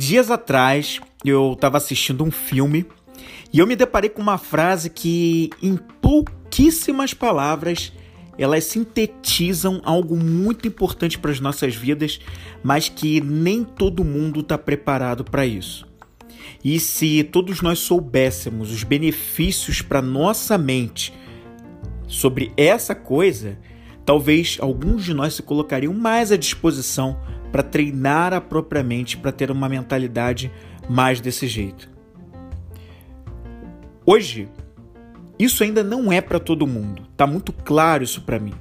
Dias atrás eu estava assistindo um filme e eu me deparei com uma frase que, em pouquíssimas palavras, elas sintetizam algo muito importante para as nossas vidas, mas que nem todo mundo está preparado para isso. E se todos nós soubéssemos os benefícios para nossa mente sobre essa coisa, talvez alguns de nós se colocariam mais à disposição para treinar a própria mente para ter uma mentalidade mais desse jeito. Hoje, isso ainda não é para todo mundo. Tá muito claro isso para mim.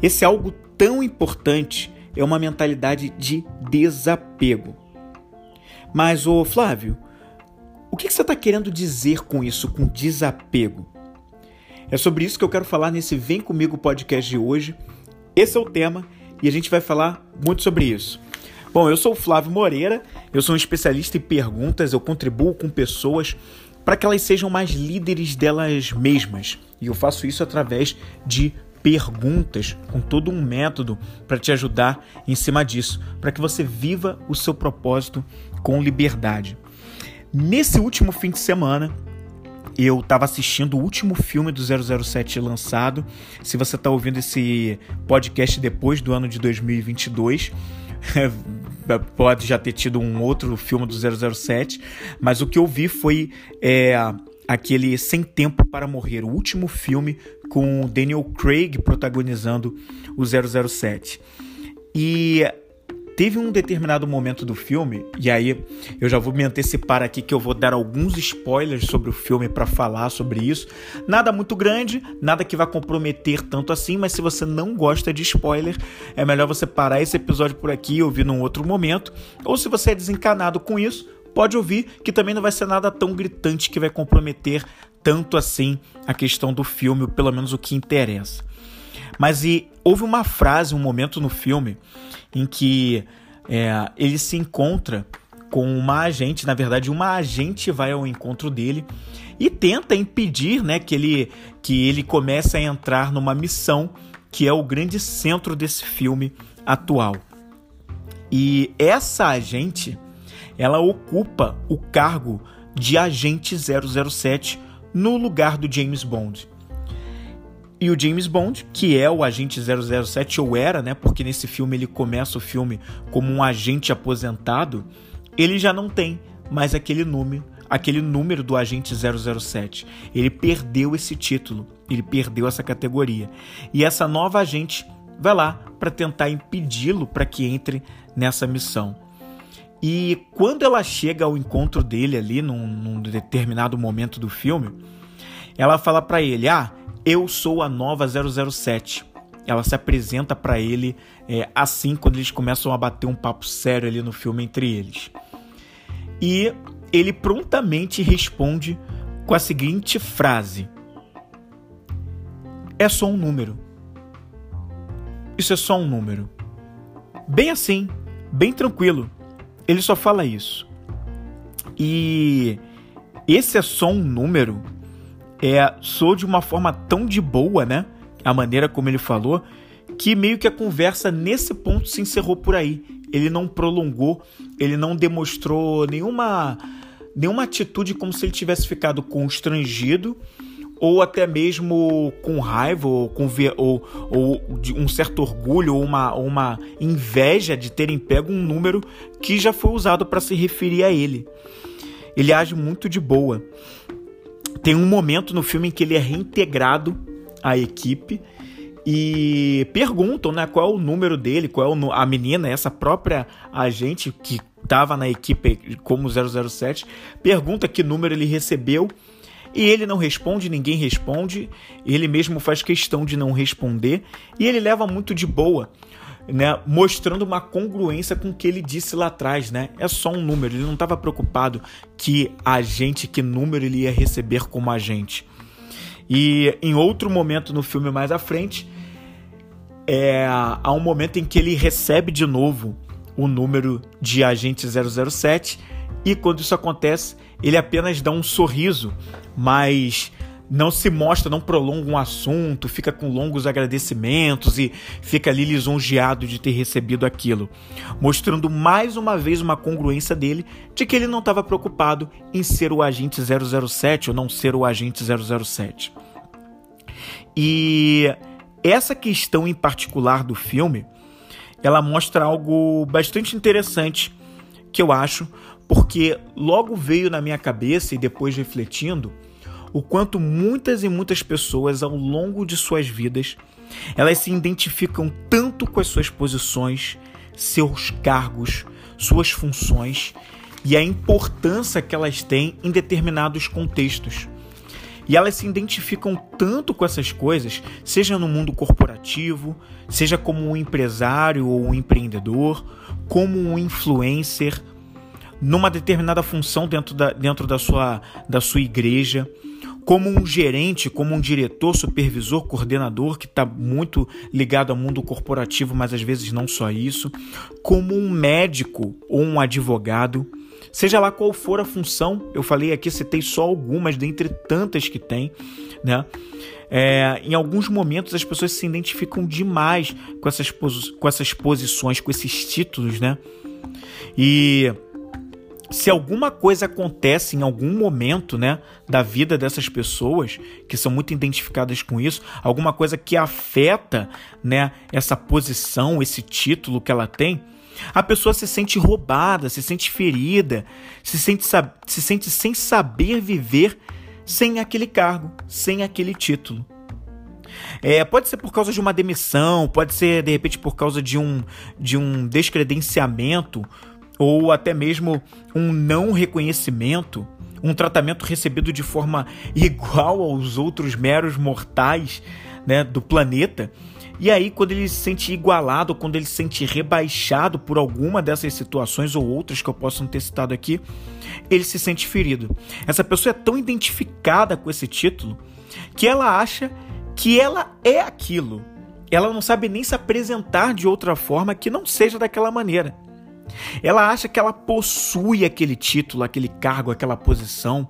Esse algo tão importante é uma mentalidade de desapego. Mas, ô Flávio, o que você está querendo dizer com isso, com desapego? É sobre isso que eu quero falar nesse Vem Comigo podcast de hoje. Esse é o tema e a gente vai falar muito sobre isso. Bom, eu sou o Flávio Moreira, eu sou um especialista em perguntas, eu contribuo com pessoas para que elas sejam mais líderes delas mesmas. E eu faço isso através de perguntas, com todo um método para te ajudar em cima disso, para que você viva o seu propósito com liberdade. Nesse último fim de semana, eu estava assistindo o último filme do 007 lançado. Se você está ouvindo esse podcast depois do ano de 2022, pode já ter tido um outro filme do 007, mas o que eu vi foi é, aquele Sem Tempo para Morrer, o último filme com Daniel Craig protagonizando o 007. E teve um determinado momento do filme, e aí eu já vou me antecipar aqui que eu vou dar alguns spoilers sobre o filme para falar sobre isso. Nada muito grande, nada que vá comprometer tanto assim, mas se você não gosta de spoiler, é melhor você parar esse episódio por aqui e ouvir num outro momento. Ou se você é desencanado com isso, pode ouvir que também não vai ser nada tão gritante que vai comprometer tanto assim a questão do filme, pelo menos o que interessa. Mas e houve uma frase, um momento no filme em que é, ele se encontra com uma agente, na verdade, uma agente vai ao encontro dele e tenta impedir né, que, ele, que ele comece a entrar numa missão que é o grande centro desse filme atual. E essa agente, ela ocupa o cargo de agente 007 no lugar do James Bond. E o James Bond, que é o agente 007, ou era, né? Porque nesse filme ele começa o filme como um agente aposentado, ele já não tem mais aquele número, aquele número do agente 007. Ele perdeu esse título, ele perdeu essa categoria. E essa nova agente vai lá para tentar impedi-lo para que entre nessa missão. E quando ela chega ao encontro dele ali, num, num determinado momento do filme, ela fala para ele: Ah, eu sou a nova 007. Ela se apresenta para ele é, assim quando eles começam a bater um papo sério ali no filme entre eles. E ele prontamente responde com a seguinte frase: É só um número. Isso é só um número. Bem assim, bem tranquilo. Ele só fala isso. E esse é só um número é, sou de uma forma tão de boa, né? A maneira como ele falou, que meio que a conversa nesse ponto se encerrou por aí. Ele não prolongou, ele não demonstrou nenhuma, nenhuma atitude como se ele tivesse ficado constrangido ou até mesmo com raiva ou, com ou, ou um certo orgulho ou uma, uma inveja de terem pego um número que já foi usado para se referir a ele. Ele age muito de boa. Tem um momento no filme em que ele é reintegrado à equipe e perguntam, né, qual é o número dele, qual é a menina, essa própria agente que estava na equipe como 007, pergunta que número ele recebeu e ele não responde, ninguém responde, ele mesmo faz questão de não responder e ele leva muito de boa né, mostrando uma congruência com o que ele disse lá atrás, né? É só um número, ele não estava preocupado que a gente, que número ele ia receber como agente. E em outro momento no filme mais à frente, é, há um momento em que ele recebe de novo o número de agente 007 e quando isso acontece, ele apenas dá um sorriso, mas não se mostra, não prolonga um assunto, fica com longos agradecimentos e fica ali lisonjeado de ter recebido aquilo, mostrando mais uma vez uma congruência dele de que ele não estava preocupado em ser o agente 007 ou não ser o agente 007. E essa questão em particular do filme, ela mostra algo bastante interessante que eu acho, porque logo veio na minha cabeça e depois refletindo, o quanto muitas e muitas pessoas ao longo de suas vidas elas se identificam tanto com as suas posições, seus cargos, suas funções e a importância que elas têm em determinados contextos. E elas se identificam tanto com essas coisas, seja no mundo corporativo, seja como um empresário ou um empreendedor, como um influencer, numa determinada função dentro da, dentro da, sua, da sua igreja como um gerente, como um diretor, supervisor, coordenador, que está muito ligado ao mundo corporativo, mas às vezes não só isso, como um médico ou um advogado, seja lá qual for a função, eu falei aqui, citei só algumas dentre tantas que tem, né? É, em alguns momentos as pessoas se identificam demais com essas, com essas posições, com esses títulos, né? E se alguma coisa acontece em algum momento, né, da vida dessas pessoas que são muito identificadas com isso, alguma coisa que afeta, né, essa posição, esse título que ela tem, a pessoa se sente roubada, se sente ferida, se sente, se sente sem saber viver sem aquele cargo, sem aquele título. É, pode ser por causa de uma demissão, pode ser de repente por causa de um, de um descredenciamento ou até mesmo um não reconhecimento, um tratamento recebido de forma igual aos outros meros mortais né, do planeta. E aí, quando ele se sente igualado, quando ele se sente rebaixado por alguma dessas situações ou outras que eu posso ter citado aqui, ele se sente ferido. Essa pessoa é tão identificada com esse título que ela acha que ela é aquilo. Ela não sabe nem se apresentar de outra forma que não seja daquela maneira. Ela acha que ela possui aquele título, aquele cargo, aquela posição.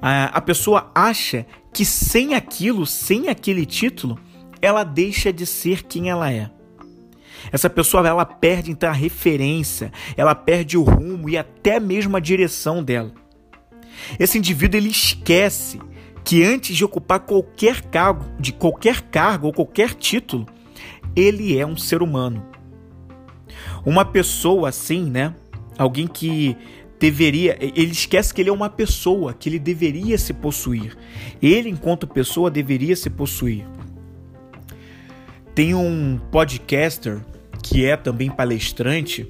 A pessoa acha que sem aquilo, sem aquele título, ela deixa de ser quem ela é. Essa pessoa ela perde então a referência, ela perde o rumo e até mesmo a direção dela. Esse indivíduo ele esquece que antes de ocupar qualquer cargo, de qualquer cargo ou qualquer título, ele é um ser humano. Uma pessoa assim, né? Alguém que deveria. Ele esquece que ele é uma pessoa, que ele deveria se possuir. Ele, enquanto pessoa, deveria se possuir. Tem um podcaster que é também palestrante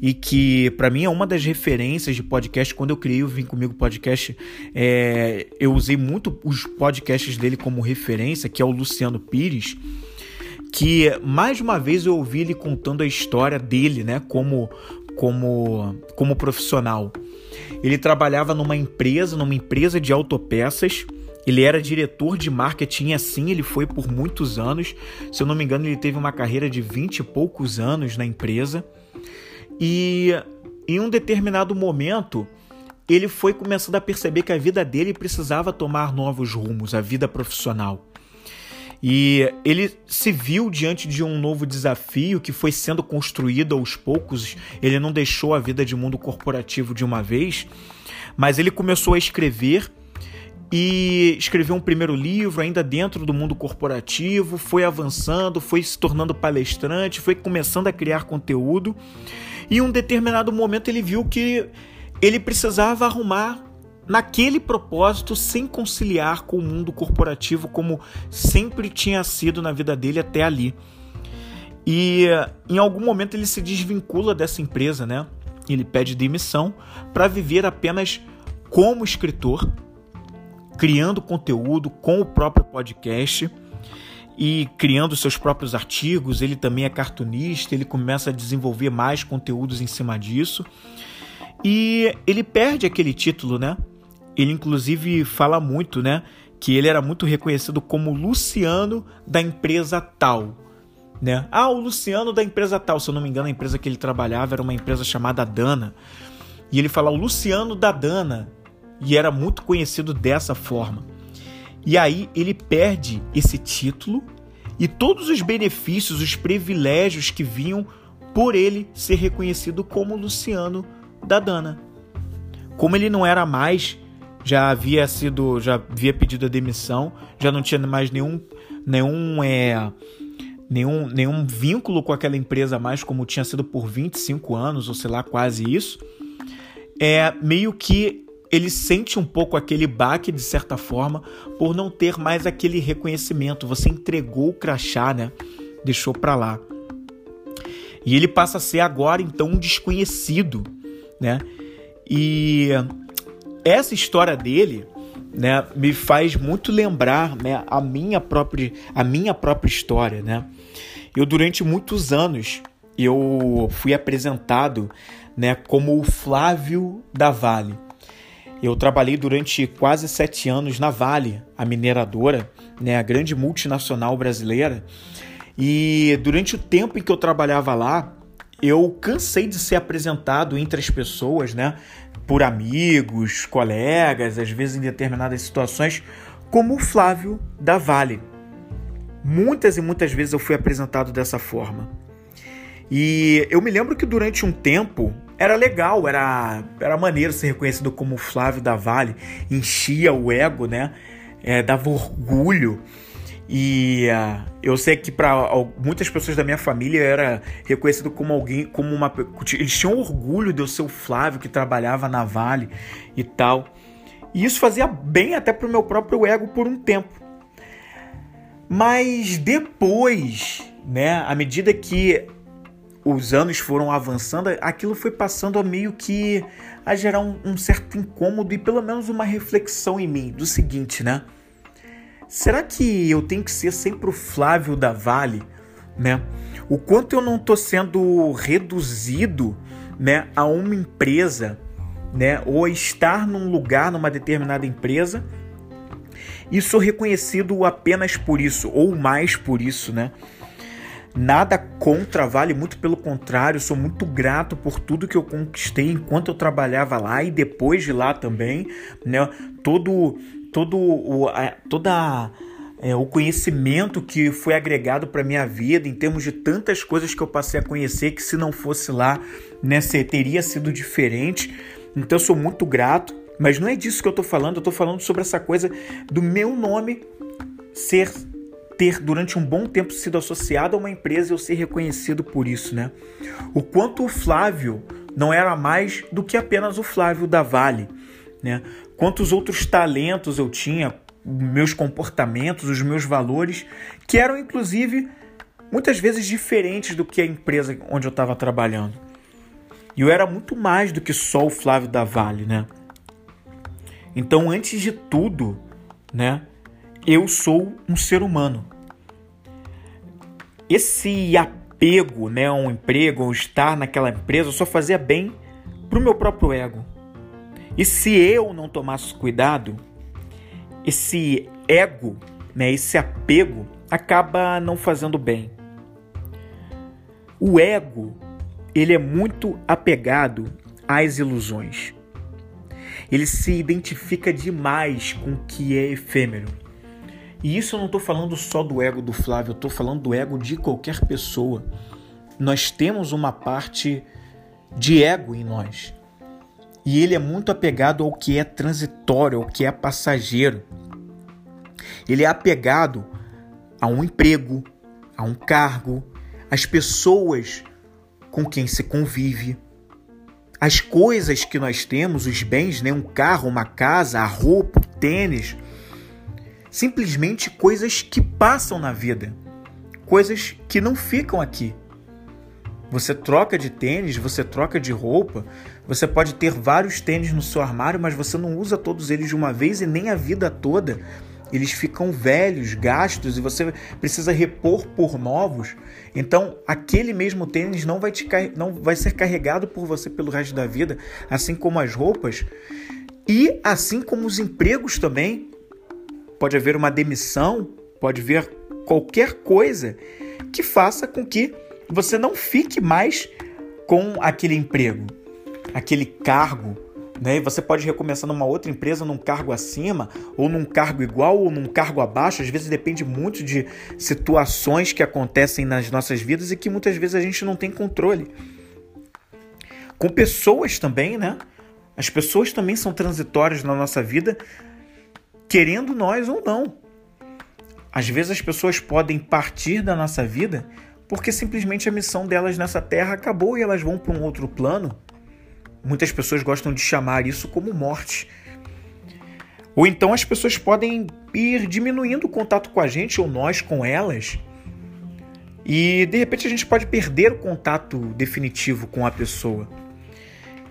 e que para mim é uma das referências de podcast. Quando eu criei o Vim Comigo Podcast, é, eu usei muito os podcasts dele como referência, que é o Luciano Pires que mais uma vez eu ouvi ele contando a história dele, né, como como como profissional. Ele trabalhava numa empresa, numa empresa de autopeças. Ele era diretor de marketing assim, ele foi por muitos anos. Se eu não me engano, ele teve uma carreira de 20 e poucos anos na empresa. E em um determinado momento, ele foi começando a perceber que a vida dele precisava tomar novos rumos, a vida profissional. E ele se viu diante de um novo desafio que foi sendo construído aos poucos. Ele não deixou a vida de mundo corporativo de uma vez, mas ele começou a escrever e escreveu um primeiro livro ainda dentro do mundo corporativo, foi avançando, foi se tornando palestrante, foi começando a criar conteúdo. E em um determinado momento ele viu que ele precisava arrumar naquele propósito sem conciliar com o mundo corporativo como sempre tinha sido na vida dele até ali. E em algum momento ele se desvincula dessa empresa, né? Ele pede demissão para viver apenas como escritor, criando conteúdo com o próprio podcast e criando seus próprios artigos. Ele também é cartunista, ele começa a desenvolver mais conteúdos em cima disso. E ele perde aquele título, né? Ele inclusive fala muito, né, que ele era muito reconhecido como Luciano da empresa tal, né? Ah, o Luciano da empresa tal, se eu não me engano, a empresa que ele trabalhava era uma empresa chamada Dana. E ele fala o Luciano da Dana, e era muito conhecido dessa forma. E aí ele perde esse título e todos os benefícios, os privilégios que vinham por ele ser reconhecido como Luciano da Dana. Como ele não era mais, já havia sido, já havia pedido a demissão, já não tinha mais nenhum nenhum é nenhum, nenhum vínculo com aquela empresa mais como tinha sido por 25 anos, ou sei lá, quase isso. É meio que ele sente um pouco aquele baque de certa forma por não ter mais aquele reconhecimento. Você entregou o crachá, né? Deixou para lá. E ele passa a ser agora então um desconhecido, né? E essa história dele, né, me faz muito lembrar, né, a minha própria a minha própria história, né? Eu durante muitos anos eu fui apresentado, né, como o Flávio da Vale. Eu trabalhei durante quase sete anos na Vale, a mineradora, né, a grande multinacional brasileira. E durante o tempo em que eu trabalhava lá, eu cansei de ser apresentado entre as pessoas, né, por amigos, colegas, às vezes em determinadas situações, como o Flávio da Vale. Muitas e muitas vezes eu fui apresentado dessa forma. E eu me lembro que durante um tempo era legal, era, era maneiro ser reconhecido como Flávio da Vale, enchia o ego, né? É, dava orgulho. E uh, eu sei que para muitas pessoas da minha família era reconhecido como alguém, como uma. Eles tinham orgulho de eu ser o Flávio que trabalhava na Vale e tal. E isso fazia bem até pro meu próprio ego por um tempo. Mas depois, né, à medida que os anos foram avançando, aquilo foi passando a meio que a gerar um, um, certo incômodo e pelo menos uma reflexão em mim do seguinte, né? Será que eu tenho que ser sempre o Flávio da Vale, né? O quanto eu não estou sendo reduzido, né, a uma empresa, né, ou estar num lugar numa determinada empresa e sou reconhecido apenas por isso ou mais por isso, né? Nada contra Vale, muito pelo contrário, sou muito grato por tudo que eu conquistei enquanto eu trabalhava lá e depois de lá também, né? Todo, todo o, toda é, o conhecimento que foi agregado para minha vida em termos de tantas coisas que eu passei a conhecer que se não fosse lá, né, teria sido diferente. Então eu sou muito grato, mas não é disso que eu estou falando. Eu estou falando sobre essa coisa do meu nome ser ter durante um bom tempo sido associado a uma empresa e eu ser reconhecido por isso, né? O quanto o Flávio não era mais do que apenas o Flávio da Vale, né? Quantos outros talentos eu tinha, meus comportamentos, os meus valores, que eram inclusive muitas vezes diferentes do que a empresa onde eu estava trabalhando. E eu era muito mais do que só o Flávio da Vale, né? Então, antes de tudo, né? eu sou um ser humano. Esse apego né, a um emprego, ou estar naquela empresa, só fazia bem para o meu próprio ego. E se eu não tomasse cuidado, esse ego, né, esse apego, acaba não fazendo bem. O ego, ele é muito apegado às ilusões. Ele se identifica demais com o que é efêmero. E isso eu não estou falando só do ego do Flávio, eu estou falando do ego de qualquer pessoa. Nós temos uma parte de ego em nós. E ele é muito apegado ao que é transitório, ao que é passageiro. Ele é apegado a um emprego, a um cargo, às pessoas com quem se convive, as coisas que nós temos, os bens, né? um carro, uma casa, a roupa, o tênis, simplesmente coisas que passam na vida, coisas que não ficam aqui. Você troca de tênis, você troca de roupa, você pode ter vários tênis no seu armário, mas você não usa todos eles de uma vez e nem a vida toda. Eles ficam velhos, gastos e você precisa repor por novos. Então, aquele mesmo tênis não vai, te, não vai ser carregado por você pelo resto da vida, assim como as roupas e assim como os empregos também pode haver uma demissão, pode haver qualquer coisa que faça com que você não fique mais com aquele emprego, aquele cargo, Né? E você pode recomeçar numa outra empresa, num cargo acima, ou num cargo igual, ou num cargo abaixo. Às vezes depende muito de situações que acontecem nas nossas vidas e que muitas vezes a gente não tem controle. Com pessoas também, né? As pessoas também são transitórias na nossa vida, querendo nós ou não. Às vezes as pessoas podem partir da nossa vida porque simplesmente a missão delas nessa terra acabou e elas vão para um outro plano. Muitas pessoas gostam de chamar isso como morte. Ou então as pessoas podem ir diminuindo o contato com a gente ou nós com elas. E de repente a gente pode perder o contato definitivo com a pessoa.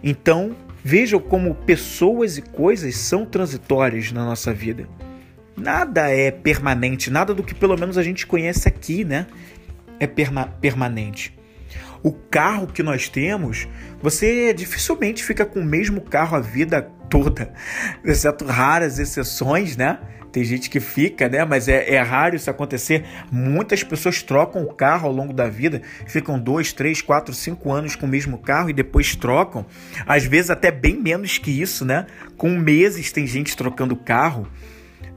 Então, vejam como pessoas e coisas são transitórias na nossa vida. Nada é permanente, nada do que pelo menos a gente conhece aqui, né? É perma permanente. O carro que nós temos, você dificilmente fica com o mesmo carro a vida toda, exceto raras exceções, né? Tem gente que fica, né? Mas é, é raro isso acontecer. Muitas pessoas trocam o carro ao longo da vida, ficam dois, três, quatro, cinco anos com o mesmo carro e depois trocam. Às vezes até bem menos que isso, né? Com meses tem gente trocando carro.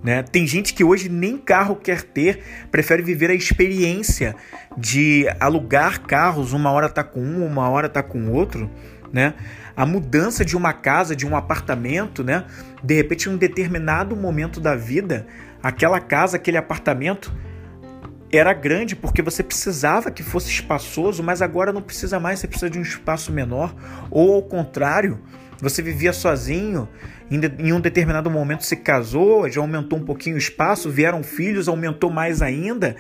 Né? Tem gente que hoje nem carro quer ter, prefere viver a experiência de alugar carros, uma hora tá com um, uma hora tá com outro, né? A mudança de uma casa, de um apartamento, né? De repente, em um determinado momento da vida, aquela casa, aquele apartamento era grande porque você precisava que fosse espaçoso, mas agora não precisa mais, você precisa de um espaço menor, ou ao contrário, você vivia sozinho, em um determinado momento se casou, já aumentou um pouquinho o espaço, vieram filhos, aumentou mais ainda.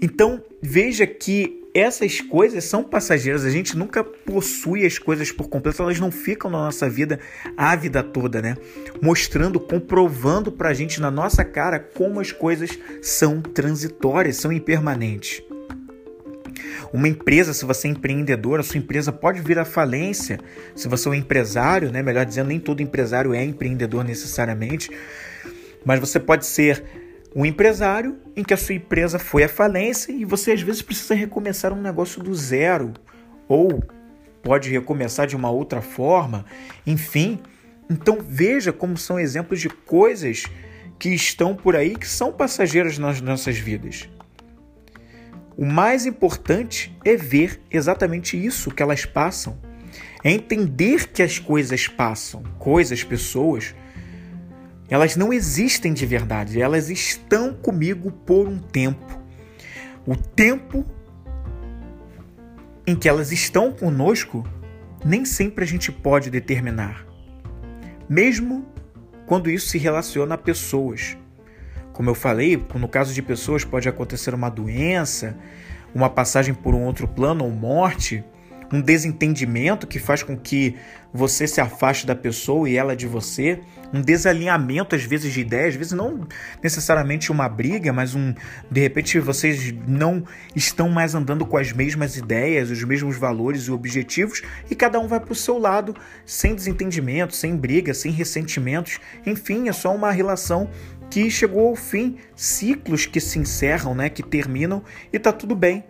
Então veja que essas coisas são passageiras, a gente nunca possui as coisas por completo, elas não ficam na nossa vida a vida toda, né? Mostrando, comprovando pra gente na nossa cara como as coisas são transitórias, são impermanentes. Uma empresa, se você é empreendedor, a sua empresa pode vir à falência. Se você é um empresário, né? melhor dizendo, nem todo empresário é empreendedor necessariamente, mas você pode ser um empresário em que a sua empresa foi à falência e você às vezes precisa recomeçar um negócio do zero ou pode recomeçar de uma outra forma, enfim. Então veja como são exemplos de coisas que estão por aí que são passageiras nas nossas vidas. O mais importante é ver exatamente isso que elas passam. É entender que as coisas passam, coisas, pessoas, elas não existem de verdade, elas estão comigo por um tempo. O tempo em que elas estão conosco, nem sempre a gente pode determinar. Mesmo quando isso se relaciona a pessoas. Como eu falei, no caso de pessoas pode acontecer uma doença, uma passagem por um outro plano ou morte, um desentendimento que faz com que você se afaste da pessoa e ela de você, um desalinhamento às vezes de ideias, às vezes não necessariamente uma briga, mas um de repente vocês não estão mais andando com as mesmas ideias, os mesmos valores e objetivos e cada um vai para o seu lado sem desentendimento, sem briga, sem ressentimentos, enfim, é só uma relação que chegou ao fim, ciclos que se encerram, né, que terminam e tá tudo bem.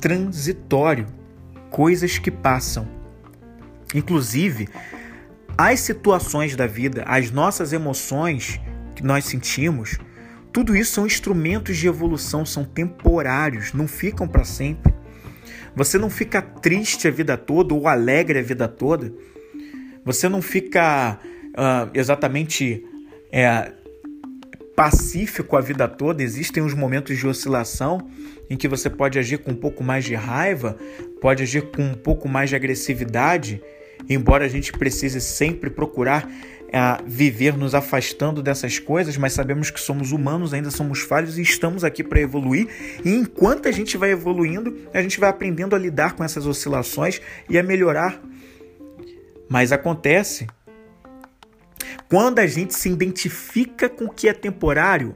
Transitório, coisas que passam. Inclusive, as situações da vida, as nossas emoções que nós sentimos, tudo isso são instrumentos de evolução, são temporários, não ficam para sempre. Você não fica triste a vida toda ou alegre a vida toda. Você não fica uh, exatamente é, pacífico a vida toda, existem os momentos de oscilação em que você pode agir com um pouco mais de raiva, pode agir com um pouco mais de agressividade, embora a gente precise sempre procurar uh, viver nos afastando dessas coisas, mas sabemos que somos humanos, ainda somos falhos e estamos aqui para evoluir. E enquanto a gente vai evoluindo, a gente vai aprendendo a lidar com essas oscilações e a melhorar. Mas acontece quando a gente se identifica com o que é temporário,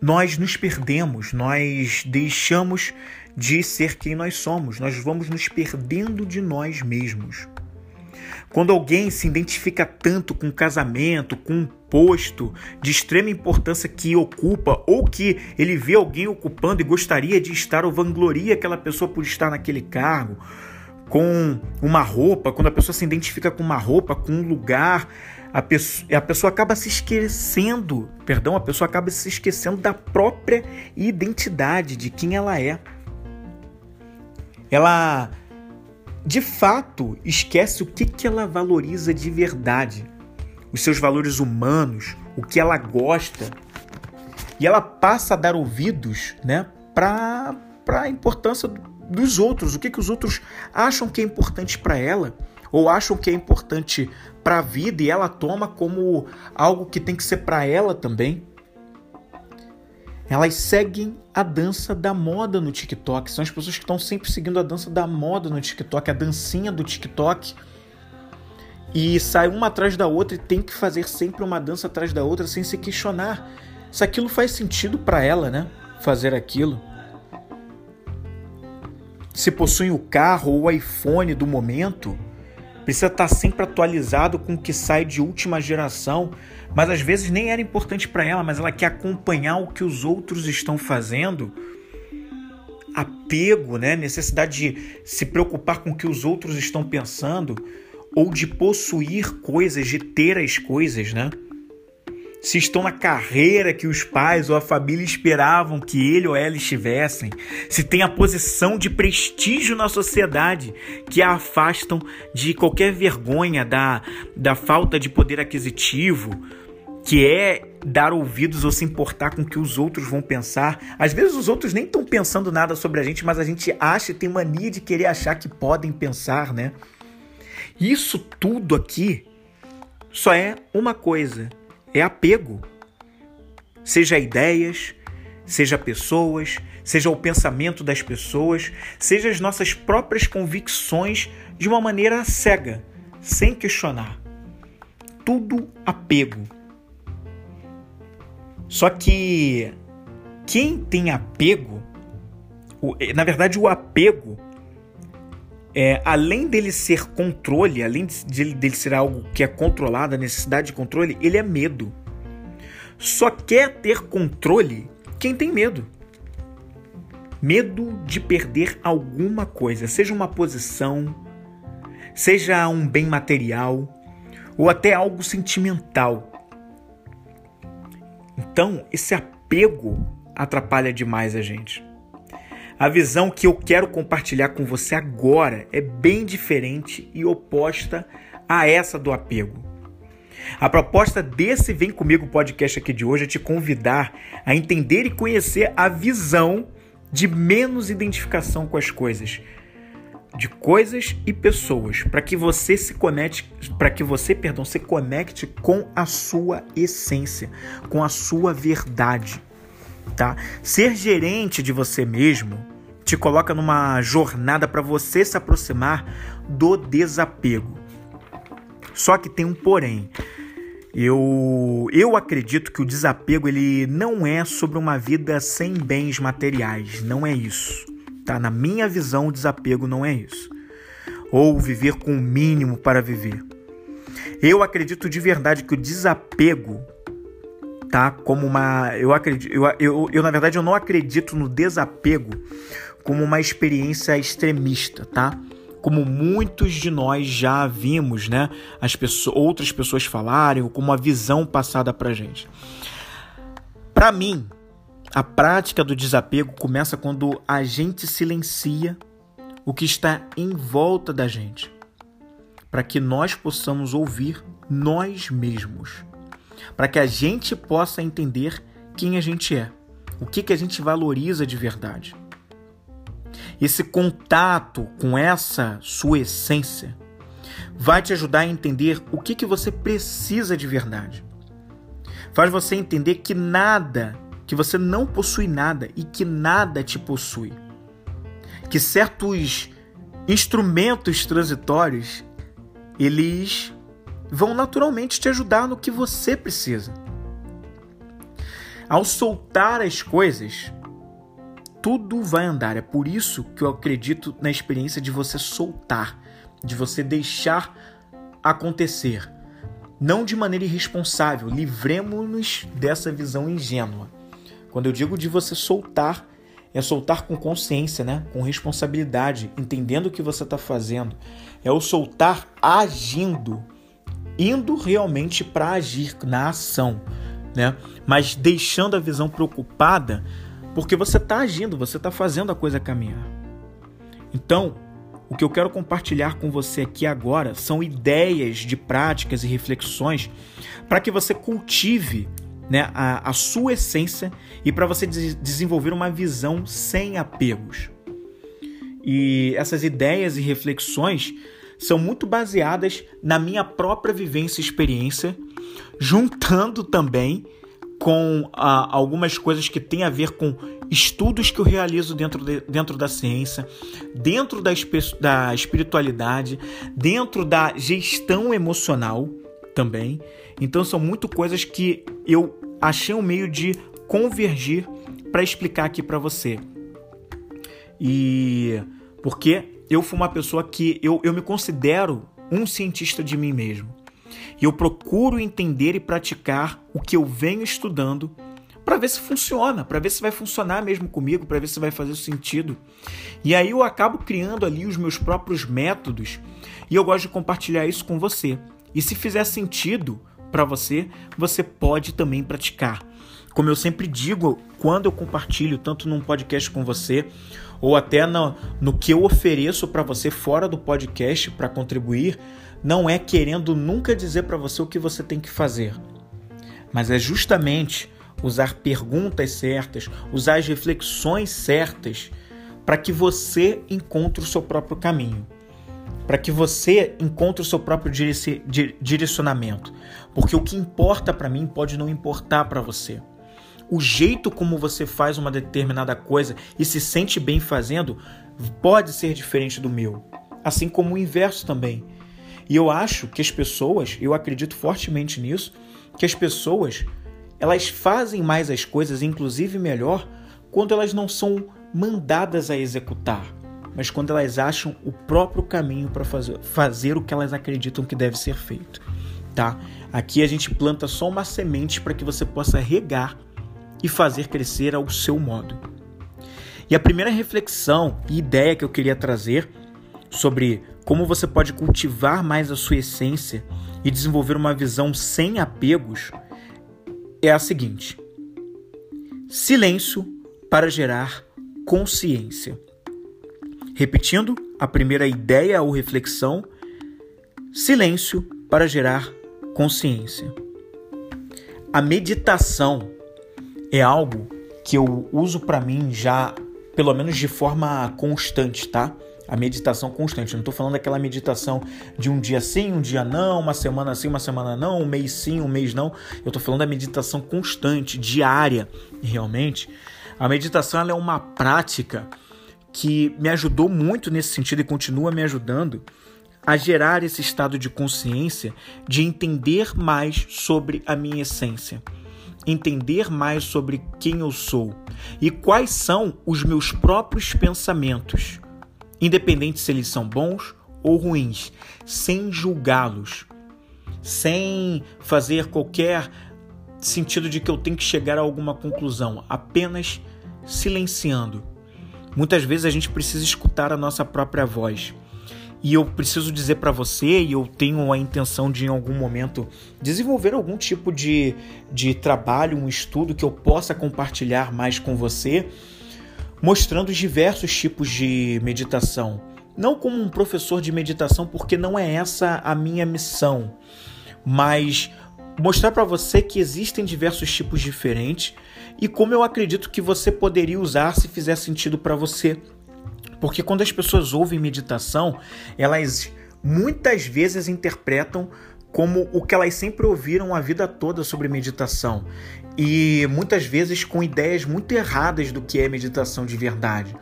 nós nos perdemos, nós deixamos de ser quem nós somos, nós vamos nos perdendo de nós mesmos. Quando alguém se identifica tanto com um casamento, com um posto de extrema importância que ocupa, ou que ele vê alguém ocupando e gostaria de estar, ou vangloria aquela pessoa por estar naquele cargo, com uma roupa, quando a pessoa se identifica com uma roupa, com um lugar, a pessoa, a pessoa acaba se esquecendo, perdão, a pessoa acaba se esquecendo da própria identidade, de quem ela é. Ela de fato esquece o que, que ela valoriza de verdade, os seus valores humanos, o que ela gosta, e ela passa a dar ouvidos né, para a importância dos outros, o que, que os outros acham que é importante para ela, ou acham que é importante para a vida e ela toma como algo que tem que ser para ela também. Elas seguem a dança da moda no TikTok. São as pessoas que estão sempre seguindo a dança da moda no TikTok, a dancinha do TikTok. E sai uma atrás da outra e tem que fazer sempre uma dança atrás da outra sem se questionar se aquilo faz sentido para ela, né? Fazer aquilo. Se possui o carro ou o iPhone do momento, precisa estar tá sempre atualizado com o que sai de última geração, mas às vezes nem era importante para ela, mas ela quer acompanhar o que os outros estão fazendo. Apego, né? Necessidade de se preocupar com o que os outros estão pensando ou de possuir coisas, de ter as coisas, né? Se estão na carreira que os pais ou a família esperavam que ele ou ela estivessem, se tem a posição de prestígio na sociedade que a afastam de qualquer vergonha da, da falta de poder aquisitivo, que é dar ouvidos ou se importar com o que os outros vão pensar. Às vezes os outros nem estão pensando nada sobre a gente, mas a gente acha e tem mania de querer achar que podem pensar, né? Isso tudo aqui só é uma coisa é apego. Seja ideias, seja pessoas, seja o pensamento das pessoas, seja as nossas próprias convicções de uma maneira cega, sem questionar. Tudo apego. Só que quem tem apego, na verdade, o apego é, além dele ser controle, além de, dele ser algo que é controlado, a necessidade de controle, ele é medo. Só quer ter controle quem tem medo. Medo de perder alguma coisa, seja uma posição, seja um bem material ou até algo sentimental. Então, esse apego atrapalha demais a gente. A visão que eu quero compartilhar com você agora é bem diferente e oposta a essa do apego. A proposta desse Vem Comigo podcast aqui de hoje é te convidar a entender e conhecer a visão de menos identificação com as coisas, de coisas e pessoas, para que você se conecte, para que você, perdão, se conecte com a sua essência, com a sua verdade tá? Ser gerente de você mesmo te coloca numa jornada para você se aproximar do desapego. Só que tem um porém. Eu, eu acredito que o desapego ele não é sobre uma vida sem bens materiais, não é isso. Tá? Na minha visão, o desapego não é isso. Ou viver com o mínimo para viver. Eu acredito de verdade que o desapego tá? Como uma. Eu acredito. Eu, eu, eu, na verdade, eu não acredito no desapego como uma experiência extremista, tá? Como muitos de nós já vimos, né? As pessoas, outras pessoas falarem, ou como uma visão passada pra gente. Para mim, a prática do desapego começa quando a gente silencia o que está em volta da gente, para que nós possamos ouvir nós mesmos para que a gente possa entender quem a gente é, o que, que a gente valoriza de verdade. Esse contato com essa sua essência vai te ajudar a entender o que, que você precisa de verdade. Faz você entender que nada, que você não possui nada e que nada te possui. Que certos instrumentos transitórios eles vão naturalmente te ajudar no que você precisa. Ao soltar as coisas, tudo vai andar. É por isso que eu acredito na experiência de você soltar, de você deixar acontecer. Não de maneira irresponsável, livremos-nos dessa visão ingênua. Quando eu digo de você soltar, é soltar com consciência, né? com responsabilidade, entendendo o que você está fazendo. É o soltar agindo, indo realmente para agir na ação, né? mas deixando a visão preocupada porque você está agindo, você está fazendo a coisa caminhar. Então, o que eu quero compartilhar com você aqui agora são ideias de práticas e reflexões para que você cultive né, a, a sua essência e para você des desenvolver uma visão sem apegos. E essas ideias e reflexões são muito baseadas na minha própria vivência e experiência, juntando também com ah, algumas coisas que têm a ver com estudos que eu realizo dentro, de, dentro da ciência, dentro da, da espiritualidade, dentro da gestão emocional também. Então são muito coisas que eu achei um meio de convergir para explicar aqui para você. E porque eu fui uma pessoa que eu, eu me considero um cientista de mim mesmo. E eu procuro entender e praticar o que eu venho estudando para ver se funciona, para ver se vai funcionar mesmo comigo, para ver se vai fazer sentido. E aí eu acabo criando ali os meus próprios métodos e eu gosto de compartilhar isso com você. E se fizer sentido para você, você pode também praticar. Como eu sempre digo, quando eu compartilho, tanto num podcast com você, ou até no, no que eu ofereço para você fora do podcast para contribuir, não é querendo nunca dizer para você o que você tem que fazer, mas é justamente usar perguntas certas, usar as reflexões certas para que você encontre o seu próprio caminho para que você encontre o seu próprio direcionamento. Porque o que importa para mim pode não importar para você. O jeito como você faz uma determinada coisa e se sente bem fazendo pode ser diferente do meu. Assim como o inverso também. E eu acho que as pessoas, eu acredito fortemente nisso, que as pessoas elas fazem mais as coisas, inclusive melhor, quando elas não são mandadas a executar mas quando elas acham o próprio caminho para fazer, fazer o que elas acreditam que deve ser feito. Tá? Aqui a gente planta só uma semente para que você possa regar e fazer crescer ao seu modo. E a primeira reflexão e ideia que eu queria trazer sobre como você pode cultivar mais a sua essência e desenvolver uma visão sem apegos é a seguinte: silêncio para gerar consciência. Repetindo a primeira ideia ou reflexão, silêncio para gerar consciência. A meditação é algo que eu uso para mim já, pelo menos de forma constante, tá? A meditação constante. Eu não estou falando daquela meditação de um dia sim, um dia não, uma semana sim, uma semana não, um mês sim, um mês não. Eu estou falando da meditação constante, diária, realmente. A meditação é uma prática que me ajudou muito nesse sentido e continua me ajudando a gerar esse estado de consciência de entender mais sobre a minha essência, entender mais sobre quem eu sou e quais são os meus próprios pensamentos, independente se eles são bons ou ruins, sem julgá-los, sem fazer qualquer sentido de que eu tenho que chegar a alguma conclusão, apenas silenciando Muitas vezes a gente precisa escutar a nossa própria voz. E eu preciso dizer para você, e eu tenho a intenção de em algum momento desenvolver algum tipo de, de trabalho, um estudo que eu possa compartilhar mais com você, mostrando os diversos tipos de meditação. Não como um professor de meditação, porque não é essa a minha missão, mas mostrar para você que existem diversos tipos diferentes e como eu acredito que você poderia usar se fizer sentido para você. Porque quando as pessoas ouvem meditação, elas muitas vezes interpretam como o que elas sempre ouviram a vida toda sobre meditação e muitas vezes com ideias muito erradas do que é meditação de verdade.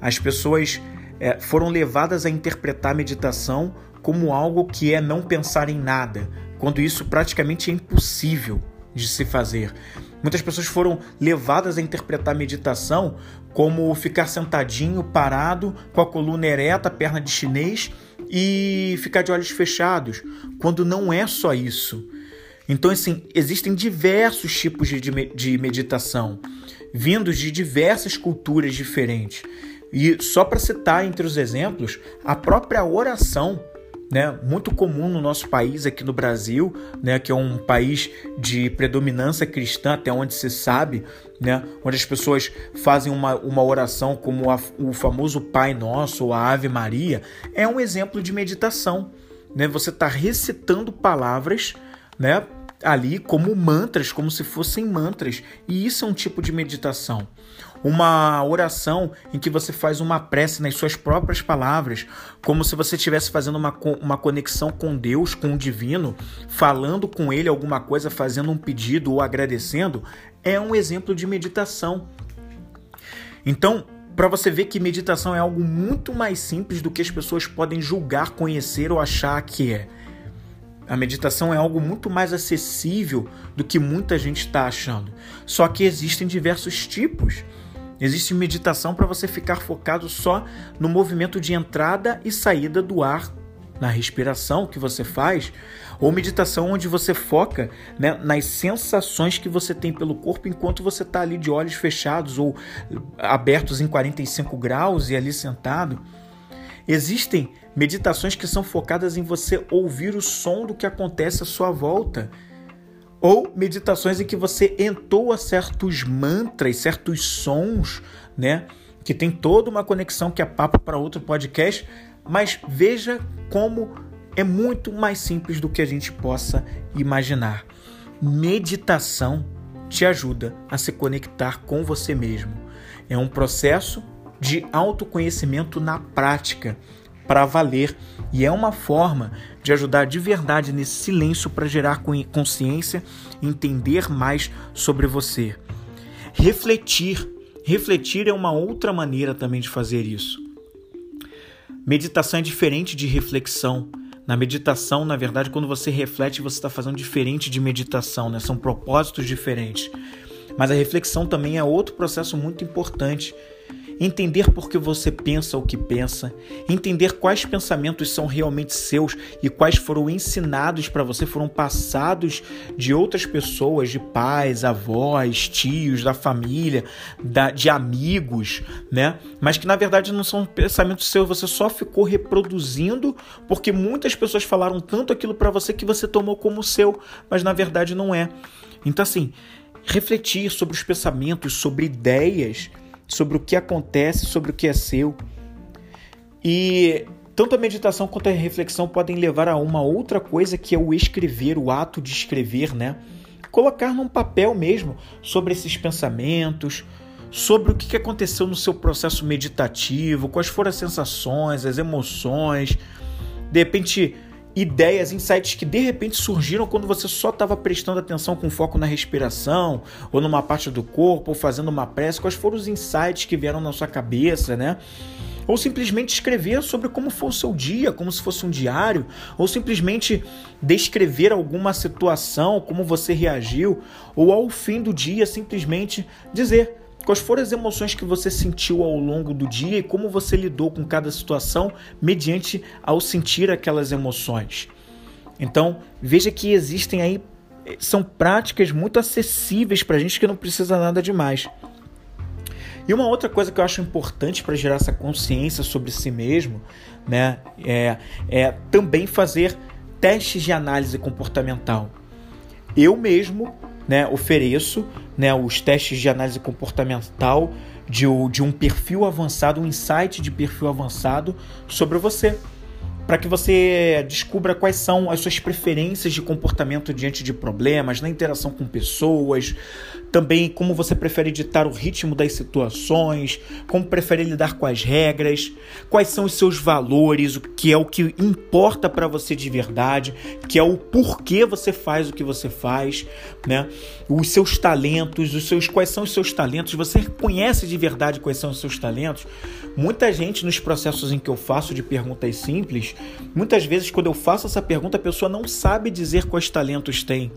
As pessoas é, foram levadas a interpretar a meditação como algo que é não pensar em nada, quando isso praticamente é impossível de se fazer. Muitas pessoas foram levadas a interpretar a meditação como ficar sentadinho, parado, com a coluna ereta, perna de chinês e ficar de olhos fechados, quando não é só isso. Então, assim, existem diversos tipos de, de meditação. vindos de diversas culturas diferentes. E só para citar entre os exemplos, a própria oração né, muito comum no nosso país, aqui no Brasil, né, que é um país de predominância cristã, até onde se sabe, né, onde as pessoas fazem uma, uma oração como a, o famoso Pai Nosso ou a Ave Maria, é um exemplo de meditação. Né? Você está recitando palavras né, ali como mantras, como se fossem mantras, e isso é um tipo de meditação uma oração em que você faz uma prece nas suas próprias palavras, como se você estivesse fazendo uma, uma conexão com Deus, com o divino, falando com ele alguma coisa, fazendo um pedido ou agradecendo, é um exemplo de meditação. Então, para você ver que meditação é algo muito mais simples do que as pessoas podem julgar, conhecer ou achar que é. A meditação é algo muito mais acessível do que muita gente está achando. Só que existem diversos tipos. Existe meditação para você ficar focado só no movimento de entrada e saída do ar, na respiração que você faz, ou meditação onde você foca né, nas sensações que você tem pelo corpo enquanto você está ali de olhos fechados ou abertos em 45 graus e ali sentado. Existem meditações que são focadas em você ouvir o som do que acontece à sua volta ou meditações em que você entoa certos mantras, certos sons, né? Que tem toda uma conexão que é papo para outro podcast, mas veja como é muito mais simples do que a gente possa imaginar. Meditação te ajuda a se conectar com você mesmo. É um processo de autoconhecimento na prática para valer e é uma forma de ajudar de verdade nesse silêncio para gerar consciência entender mais sobre você. Refletir. Refletir é uma outra maneira também de fazer isso. Meditação é diferente de reflexão. Na meditação, na verdade, quando você reflete, você está fazendo diferente de meditação, né? são propósitos diferentes. Mas a reflexão também é outro processo muito importante entender por que você pensa o que pensa, entender quais pensamentos são realmente seus e quais foram ensinados para você, foram passados de outras pessoas, de pais, avós, tios, da família, da, de amigos, né? Mas que na verdade não são pensamentos seus, você só ficou reproduzindo porque muitas pessoas falaram tanto aquilo para você que você tomou como seu, mas na verdade não é. Então assim, refletir sobre os pensamentos, sobre ideias, sobre o que acontece, sobre o que é seu. E tanto a meditação quanto a reflexão podem levar a uma outra coisa que é o escrever, o ato de escrever, né? Colocar num papel mesmo sobre esses pensamentos, sobre o que aconteceu no seu processo meditativo, quais foram as sensações, as emoções. De repente, ideias, insights que de repente surgiram quando você só estava prestando atenção com foco na respiração, ou numa parte do corpo, ou fazendo uma prece, quais foram os insights que vieram na sua cabeça, né? Ou simplesmente escrever sobre como foi o seu dia, como se fosse um diário, ou simplesmente descrever alguma situação, como você reagiu, ou ao fim do dia simplesmente dizer: Quais foram as emoções que você sentiu ao longo do dia e como você lidou com cada situação mediante ao sentir aquelas emoções? Então, veja que existem aí são práticas muito acessíveis para a gente que não precisa nada demais. E uma outra coisa que eu acho importante para gerar essa consciência sobre si mesmo, né, é, é também fazer testes de análise comportamental. Eu mesmo né, ofereço né, os testes de análise comportamental de, de um perfil avançado, um insight de perfil avançado sobre você para que você descubra quais são as suas preferências de comportamento diante de problemas, na interação com pessoas, também como você prefere ditar o ritmo das situações, como prefere lidar com as regras, quais são os seus valores, o que é o que importa para você de verdade, que é o porquê você faz o que você faz, né? Os seus talentos, os seus quais são os seus talentos, você conhece de verdade quais são os seus talentos? Muita gente nos processos em que eu faço de perguntas simples, muitas vezes quando eu faço essa pergunta a pessoa não sabe dizer quais talentos tem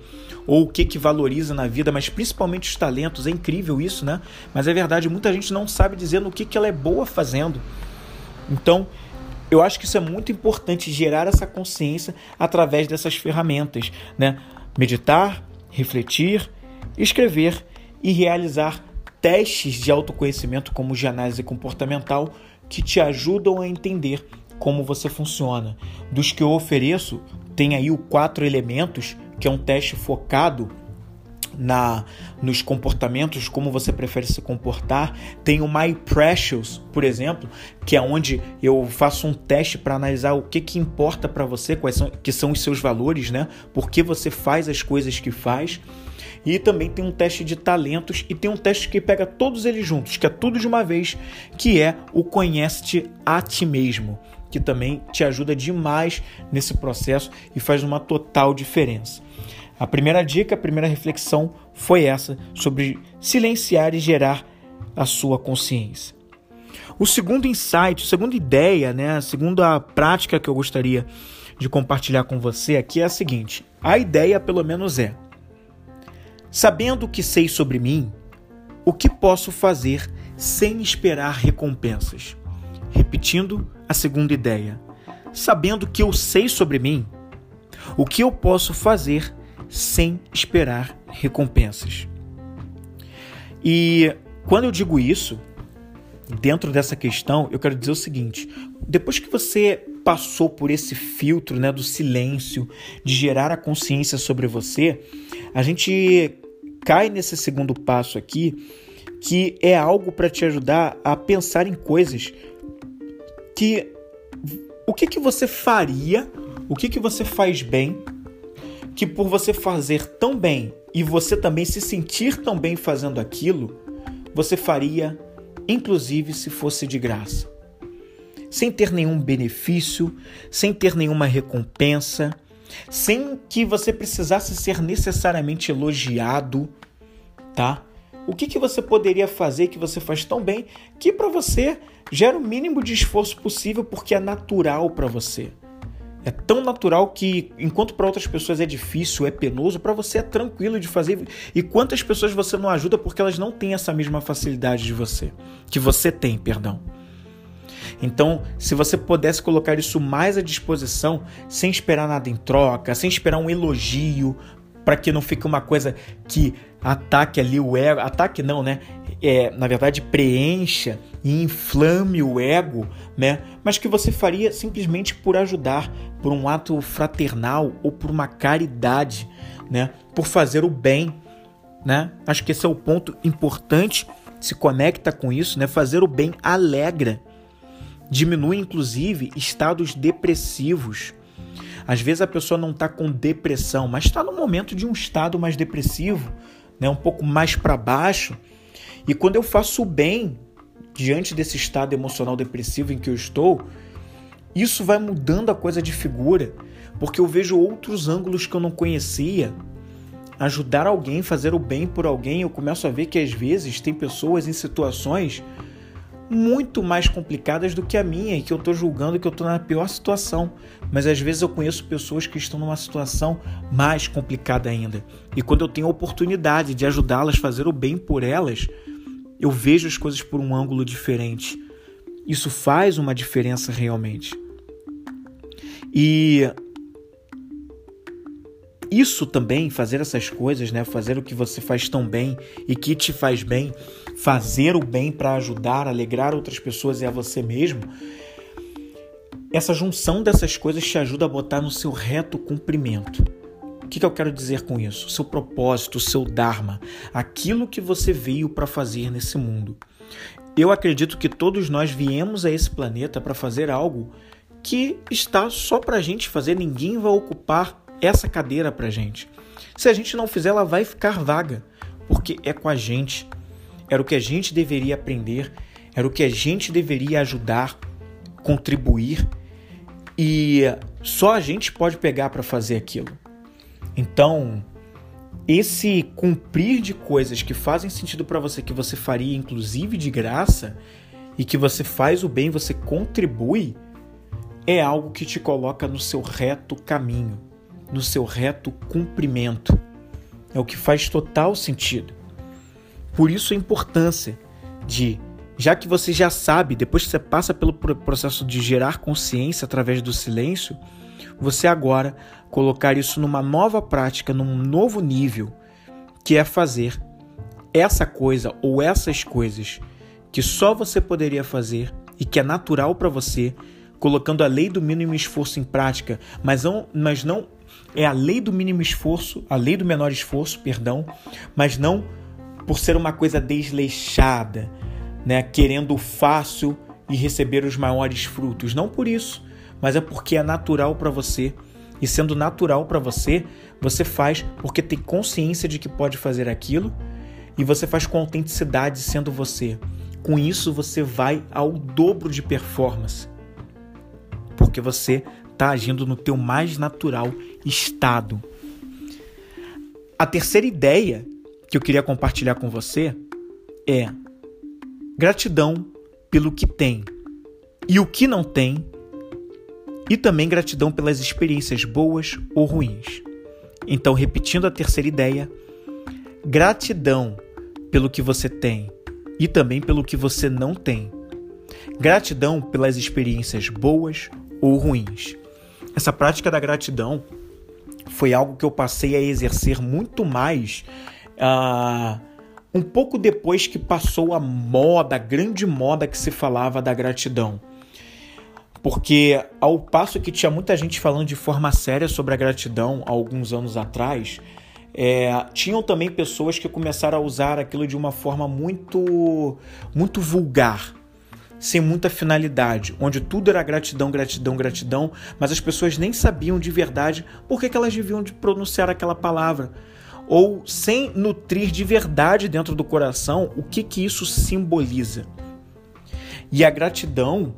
ou o que que valoriza na vida, mas principalmente os talentos. É incrível isso, né? Mas é verdade, muita gente não sabe dizer no que que ela é boa fazendo. Então, eu acho que isso é muito importante gerar essa consciência através dessas ferramentas, né? Meditar, refletir, escrever e realizar testes de autoconhecimento, como de análise comportamental, que te ajudam a entender como você funciona. Dos que eu ofereço, tem aí o quatro elementos, que é um teste focado na nos comportamentos, como você prefere se comportar. Tem o My Precious, por exemplo, que é onde eu faço um teste para analisar o que, que importa para você, quais são, que são os seus valores, né? Por que você faz as coisas que faz. E também tem um teste de talentos e tem um teste que pega todos eles juntos, que é tudo de uma vez, que é o Conhece-te a ti mesmo, que também te ajuda demais nesse processo e faz uma total diferença. A primeira dica, a primeira reflexão foi essa sobre silenciar e gerar a sua consciência. O segundo insight, a segunda ideia, né, a segunda prática que eu gostaria de compartilhar com você aqui é a seguinte: a ideia, pelo menos, é: sabendo o que sei sobre mim, o que posso fazer sem esperar recompensas? Repetindo a segunda ideia: sabendo o que eu sei sobre mim, o que eu posso fazer sem esperar recompensas. E quando eu digo isso, dentro dessa questão, eu quero dizer o seguinte: depois que você passou por esse filtro né, do silêncio, de gerar a consciência sobre você, a gente cai nesse segundo passo aqui, que é algo para te ajudar a pensar em coisas que o que, que você faria, o que, que você faz bem que por você fazer tão bem e você também se sentir tão bem fazendo aquilo, você faria, inclusive se fosse de graça. Sem ter nenhum benefício, sem ter nenhuma recompensa, sem que você precisasse ser necessariamente elogiado, tá? O que, que você poderia fazer que você faz tão bem que para você gera o mínimo de esforço possível porque é natural para você? É tão natural que, enquanto para outras pessoas é difícil, é penoso, para você é tranquilo de fazer. E quantas pessoas você não ajuda porque elas não têm essa mesma facilidade de você, que você tem, perdão. Então, se você pudesse colocar isso mais à disposição, sem esperar nada em troca, sem esperar um elogio, para que não fique uma coisa que ataque ali o ego, ataque não, né? É, na verdade, preencha e inflame o ego, né? Mas que você faria simplesmente por ajudar, por um ato fraternal ou por uma caridade, né? Por fazer o bem, né? Acho que esse é o ponto importante, se conecta com isso, né? Fazer o bem alegra, diminui inclusive estados depressivos às vezes a pessoa não está com depressão, mas está no momento de um estado mais depressivo, né, um pouco mais para baixo. E quando eu faço o bem diante desse estado emocional depressivo em que eu estou, isso vai mudando a coisa de figura, porque eu vejo outros ângulos que eu não conhecia. Ajudar alguém, fazer o bem por alguém, eu começo a ver que às vezes tem pessoas em situações muito mais complicadas do que a minha e que eu estou julgando que eu estou na pior situação. Mas às vezes eu conheço pessoas que estão numa situação mais complicada ainda. E quando eu tenho a oportunidade de ajudá-las, fazer o bem por elas, eu vejo as coisas por um ângulo diferente. Isso faz uma diferença realmente. E isso também, fazer essas coisas, né? Fazer o que você faz tão bem e que te faz bem, fazer o bem para ajudar, alegrar outras pessoas e a você mesmo. Essa junção dessas coisas te ajuda a botar no seu reto cumprimento. O que, que eu quero dizer com isso? O seu propósito, o seu Dharma, aquilo que você veio para fazer nesse mundo. Eu acredito que todos nós viemos a esse planeta para fazer algo que está só para a gente fazer, ninguém vai ocupar essa cadeira para gente. Se a gente não fizer, ela vai ficar vaga, porque é com a gente. Era o que a gente deveria aprender, era o que a gente deveria ajudar, contribuir e só a gente pode pegar para fazer aquilo. Então, esse cumprir de coisas que fazem sentido para você, que você faria inclusive de graça, e que você faz o bem, você contribui, é algo que te coloca no seu reto caminho no seu reto cumprimento. É o que faz total sentido. Por isso a importância de, já que você já sabe, depois que você passa pelo processo de gerar consciência através do silêncio, você agora colocar isso numa nova prática, num novo nível, que é fazer essa coisa ou essas coisas que só você poderia fazer e que é natural para você, colocando a lei do mínimo esforço em prática, mas não, mas não é a lei do mínimo esforço, a lei do menor esforço, perdão, mas não por ser uma coisa desleixada, né, querendo fácil e receber os maiores frutos. Não por isso, mas é porque é natural para você. E sendo natural para você, você faz porque tem consciência de que pode fazer aquilo e você faz com autenticidade sendo você. Com isso você vai ao dobro de performance. Porque você está agindo no teu mais natural estado. A terceira ideia que eu queria compartilhar com você é gratidão pelo que tem e o que não tem, e também gratidão pelas experiências boas ou ruins. Então, repetindo a terceira ideia, gratidão pelo que você tem e também pelo que você não tem. Gratidão pelas experiências boas ou ruins. Essa prática da gratidão foi algo que eu passei a exercer muito mais uh, um pouco depois que passou a moda, a grande moda que se falava da gratidão. Porque ao passo que tinha muita gente falando de forma séria sobre a gratidão há alguns anos atrás, é, tinham também pessoas que começaram a usar aquilo de uma forma muito, muito vulgar, sem muita finalidade, onde tudo era gratidão, gratidão, gratidão, mas as pessoas nem sabiam de verdade por que, que elas deviam de pronunciar aquela palavra, ou sem nutrir de verdade dentro do coração o que, que isso simboliza. E a gratidão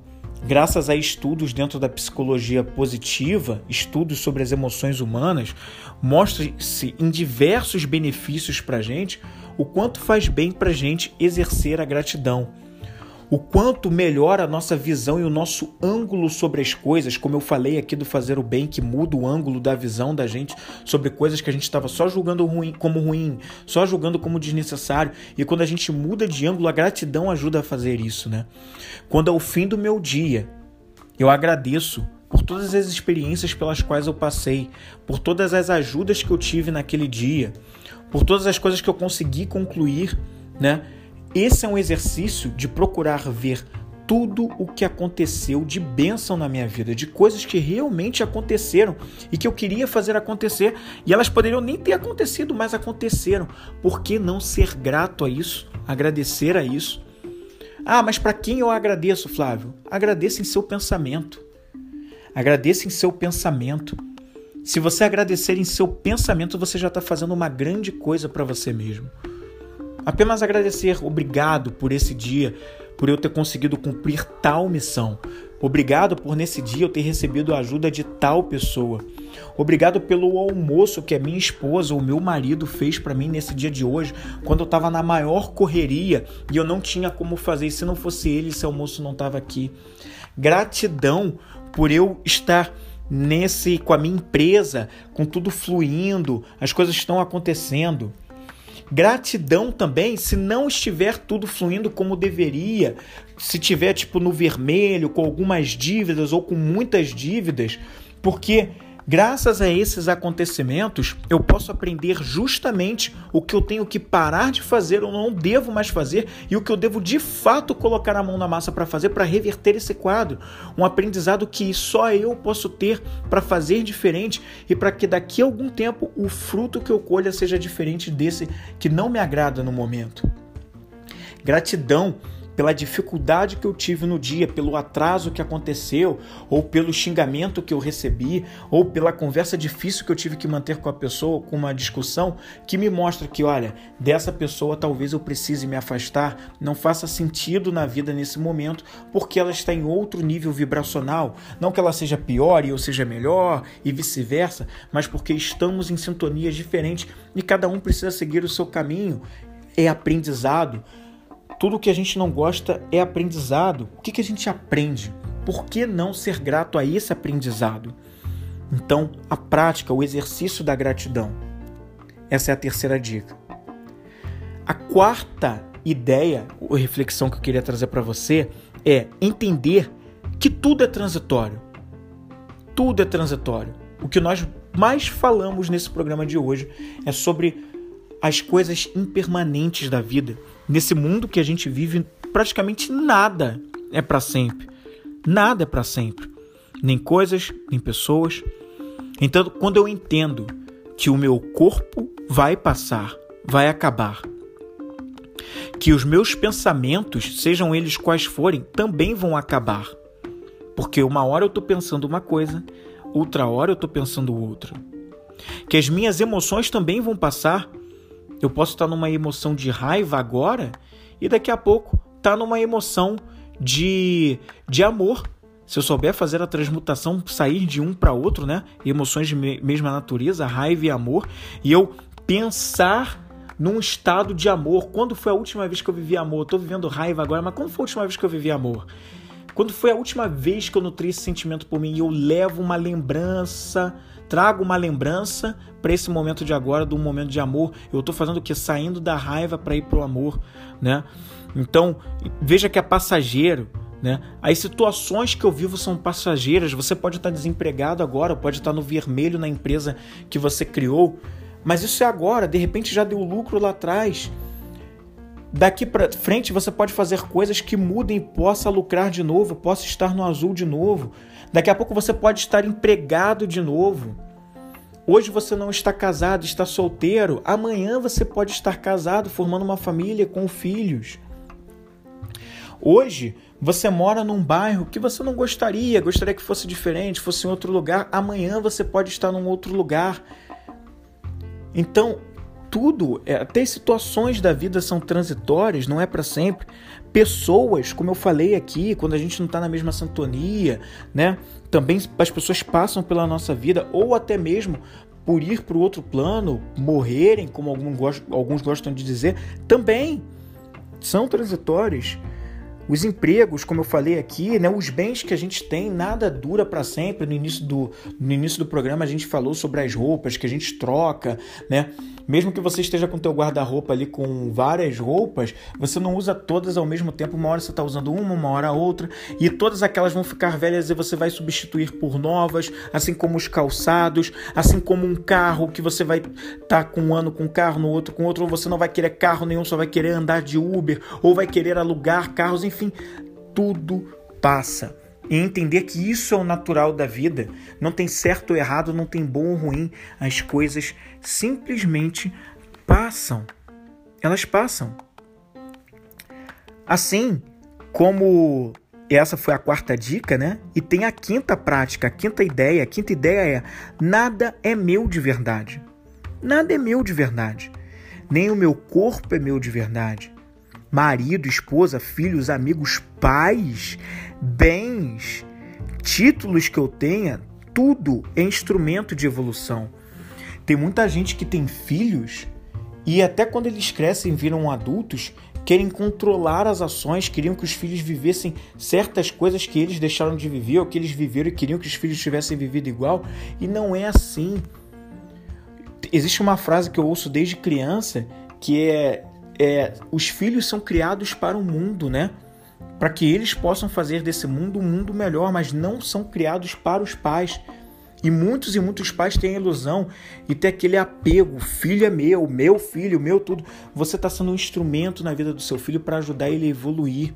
Graças a estudos dentro da psicologia positiva, estudos sobre as emoções humanas, mostra-se em diversos benefícios para a gente o quanto faz bem para a gente exercer a gratidão o quanto melhora a nossa visão e o nosso ângulo sobre as coisas, como eu falei aqui do fazer o bem, que muda o ângulo da visão da gente sobre coisas que a gente estava só julgando ruim, como ruim, só julgando como desnecessário. E quando a gente muda de ângulo, a gratidão ajuda a fazer isso, né? Quando ao fim do meu dia, eu agradeço por todas as experiências pelas quais eu passei, por todas as ajudas que eu tive naquele dia, por todas as coisas que eu consegui concluir, né? Esse é um exercício de procurar ver tudo o que aconteceu de bênção na minha vida, de coisas que realmente aconteceram e que eu queria fazer acontecer e elas poderiam nem ter acontecido, mas aconteceram. Por que não ser grato a isso? Agradecer a isso? Ah, mas para quem eu agradeço, Flávio? Agradeça em seu pensamento. Agradeça em seu pensamento. Se você agradecer em seu pensamento, você já está fazendo uma grande coisa para você mesmo. Apenas agradecer, obrigado por esse dia, por eu ter conseguido cumprir tal missão. Obrigado por nesse dia eu ter recebido a ajuda de tal pessoa. Obrigado pelo almoço que a minha esposa ou meu marido fez para mim nesse dia de hoje, quando eu estava na maior correria e eu não tinha como fazer. Se não fosse ele, esse almoço não estava aqui. Gratidão por eu estar nesse com a minha empresa, com tudo fluindo, as coisas estão acontecendo. Gratidão também se não estiver tudo fluindo como deveria, se tiver tipo no vermelho, com algumas dívidas ou com muitas dívidas, porque Graças a esses acontecimentos, eu posso aprender justamente o que eu tenho que parar de fazer ou não devo mais fazer e o que eu devo de fato colocar a mão na massa para fazer para reverter esse quadro. Um aprendizado que só eu posso ter para fazer diferente e para que daqui a algum tempo o fruto que eu colha seja diferente desse que não me agrada no momento. Gratidão pela dificuldade que eu tive no dia, pelo atraso que aconteceu, ou pelo xingamento que eu recebi, ou pela conversa difícil que eu tive que manter com a pessoa, com uma discussão, que me mostra que, olha, dessa pessoa talvez eu precise me afastar, não faça sentido na vida nesse momento, porque ela está em outro nível vibracional. Não que ela seja pior e eu seja melhor e vice-versa, mas porque estamos em sintonias diferentes e cada um precisa seguir o seu caminho. É aprendizado. Tudo que a gente não gosta é aprendizado. O que, que a gente aprende? Por que não ser grato a esse aprendizado? Então, a prática, o exercício da gratidão. Essa é a terceira dica. A quarta ideia, ou reflexão que eu queria trazer para você é entender que tudo é transitório. Tudo é transitório. O que nós mais falamos nesse programa de hoje é sobre as coisas impermanentes da vida. Nesse mundo que a gente vive, praticamente nada é para sempre. Nada é para sempre. Nem coisas, nem pessoas. Então, quando eu entendo que o meu corpo vai passar, vai acabar, que os meus pensamentos, sejam eles quais forem, também vão acabar. Porque uma hora eu estou pensando uma coisa, outra hora eu estou pensando outra. Que as minhas emoções também vão passar. Eu posso estar numa emoção de raiva agora e daqui a pouco tá numa emoção de, de amor. Se eu souber fazer a transmutação, sair de um para outro, né? Emoções de mesma natureza, raiva e amor, e eu pensar num estado de amor. Quando foi a última vez que eu vivi amor? Eu tô vivendo raiva agora, mas quando foi a última vez que eu vivi amor? Quando foi a última vez que eu nutri esse sentimento por mim e eu levo uma lembrança, trago uma lembrança para esse momento de agora, do momento de amor. Eu estou fazendo o que? Saindo da raiva para ir pro amor, né? Então, veja que é passageiro, né? As situações que eu vivo são passageiras. Você pode estar desempregado agora, pode estar no vermelho na empresa que você criou, mas isso é agora, de repente já deu lucro lá atrás. Daqui para frente você pode fazer coisas que mudem e possa lucrar de novo, possa estar no azul de novo. Daqui a pouco você pode estar empregado de novo. Hoje você não está casado, está solteiro. Amanhã você pode estar casado, formando uma família com filhos. Hoje você mora num bairro que você não gostaria, gostaria que fosse diferente, fosse em outro lugar. Amanhã você pode estar num outro lugar. Então, tudo, é, até situações da vida são transitórias, não é para sempre. Pessoas, como eu falei aqui, quando a gente não está na mesma sintonia, né? Também as pessoas passam pela nossa vida, ou até mesmo por ir para o outro plano, morrerem, como alguns gostam de dizer, também são transitórios. Os empregos, como eu falei aqui, né, os bens que a gente tem, nada dura para sempre. No início, do, no início do programa a gente falou sobre as roupas que a gente troca, né? Mesmo que você esteja com o teu guarda-roupa ali com várias roupas, você não usa todas ao mesmo tempo. Uma hora você está usando uma, uma hora outra, e todas aquelas vão ficar velhas e você vai substituir por novas, assim como os calçados, assim como um carro que você vai estar tá com um ano com um carro, no outro com outro, ou você não vai querer carro nenhum, só vai querer andar de Uber, ou vai querer alugar carros, enfim, tudo passa e entender que isso é o natural da vida. Não tem certo ou errado, não tem bom ou ruim. As coisas simplesmente passam. Elas passam. Assim como essa foi a quarta dica, né? E tem a quinta prática, a quinta ideia. A quinta ideia é: nada é meu de verdade. Nada é meu de verdade. Nem o meu corpo é meu de verdade marido, esposa, filhos, amigos, pais, bens, títulos que eu tenha, tudo é instrumento de evolução. Tem muita gente que tem filhos e até quando eles crescem viram adultos, querem controlar as ações, queriam que os filhos vivessem certas coisas que eles deixaram de viver ou que eles viveram e queriam que os filhos tivessem vivido igual, e não é assim. Existe uma frase que eu ouço desde criança que é é, os filhos são criados para o mundo, né? Para que eles possam fazer desse mundo um mundo melhor, mas não são criados para os pais. E muitos e muitos pais têm a ilusão e têm aquele apego: filho é meu, meu filho, meu tudo. Você está sendo um instrumento na vida do seu filho para ajudar ele a evoluir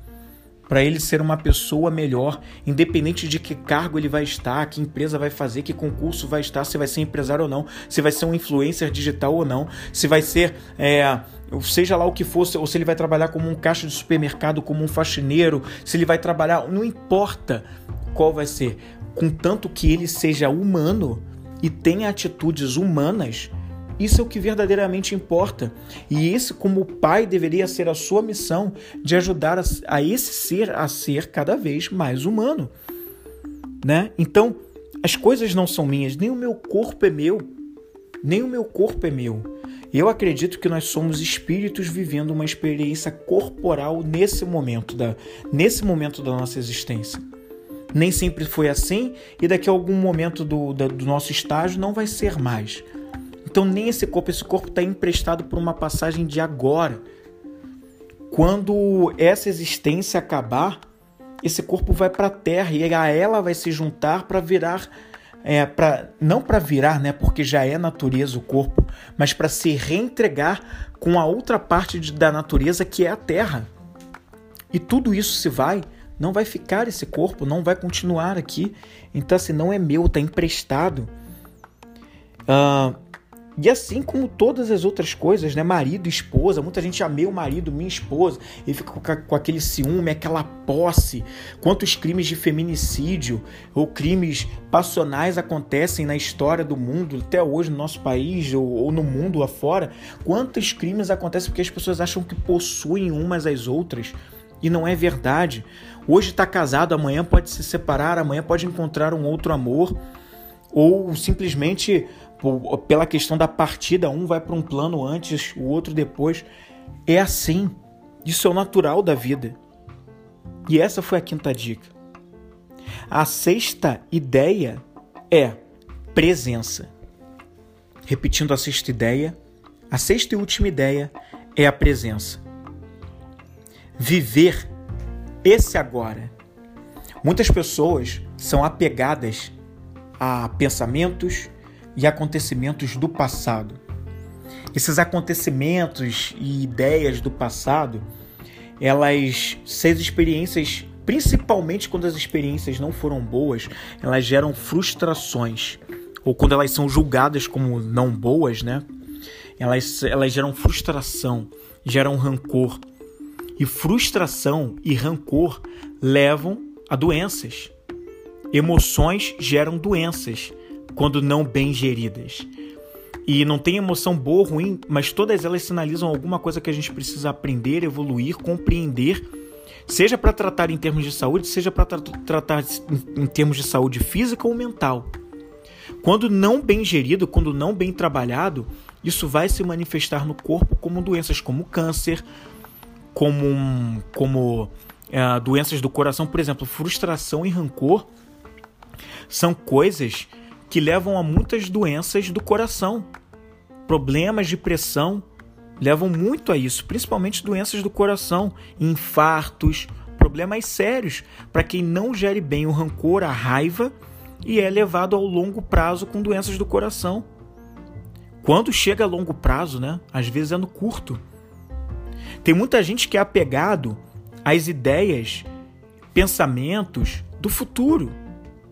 para ele ser uma pessoa melhor, independente de que cargo ele vai estar, que empresa vai fazer, que concurso vai estar, se vai ser empresário ou não, se vai ser um influencer digital ou não, se vai ser, é, seja lá o que fosse, ou se ele vai trabalhar como um caixa de supermercado, como um faxineiro, se ele vai trabalhar, não importa qual vai ser, contanto que ele seja humano e tenha atitudes humanas isso é o que verdadeiramente importa. E esse, como pai, deveria ser a sua missão de ajudar a, a esse ser a ser cada vez mais humano. Né? Então, as coisas não são minhas, nem o meu corpo é meu, nem o meu corpo é meu. Eu acredito que nós somos espíritos vivendo uma experiência corporal nesse momento da, nesse momento da nossa existência. Nem sempre foi assim e daqui a algum momento do, do nosso estágio não vai ser mais. Então nem esse corpo, esse corpo está emprestado por uma passagem de agora. Quando essa existência acabar, esse corpo vai para a Terra e a ela vai se juntar para virar é, para não para virar, né, porque já é natureza o corpo, mas para se reentregar com a outra parte de, da natureza que é a terra. E tudo isso se vai, não vai ficar esse corpo, não vai continuar aqui. Então, assim, não é meu, está emprestado. Uh, e assim como todas as outras coisas, né? Marido, esposa, muita gente ama o marido, minha esposa, e fica com, aquele ciúme, aquela posse. Quantos crimes de feminicídio ou crimes passionais acontecem na história do mundo, até hoje no nosso país ou, ou no mundo afora? Quantos crimes acontecem porque as pessoas acham que possuem umas às outras? E não é verdade. Hoje está casado, amanhã pode se separar, amanhã pode encontrar um outro amor, ou simplesmente pela questão da partida, um vai para um plano antes, o outro depois. É assim. Isso é o natural da vida. E essa foi a quinta dica. A sexta ideia é presença. Repetindo a sexta ideia, a sexta e última ideia é a presença. Viver esse agora. Muitas pessoas são apegadas a pensamentos, e acontecimentos do passado. Esses acontecimentos e ideias do passado, elas, se as experiências, principalmente quando as experiências não foram boas, elas geram frustrações. Ou quando elas são julgadas como não boas, né? Elas, elas geram frustração, geram rancor. E frustração e rancor levam a doenças. Emoções geram doenças quando não bem geridas. E não tem emoção boa ou ruim, mas todas elas sinalizam alguma coisa que a gente precisa aprender, evoluir, compreender, seja para tratar em termos de saúde, seja para tra tratar em termos de saúde física ou mental. Quando não bem gerido, quando não bem trabalhado, isso vai se manifestar no corpo como doenças como câncer, como, como é, doenças do coração, por exemplo, frustração e rancor são coisas que levam a muitas doenças do coração. Problemas de pressão levam muito a isso, principalmente doenças do coração, infartos, problemas sérios para quem não gere bem o rancor, a raiva e é levado ao longo prazo com doenças do coração. Quando chega a longo prazo, né? Às vezes é no curto. Tem muita gente que é apegado às ideias, pensamentos do futuro.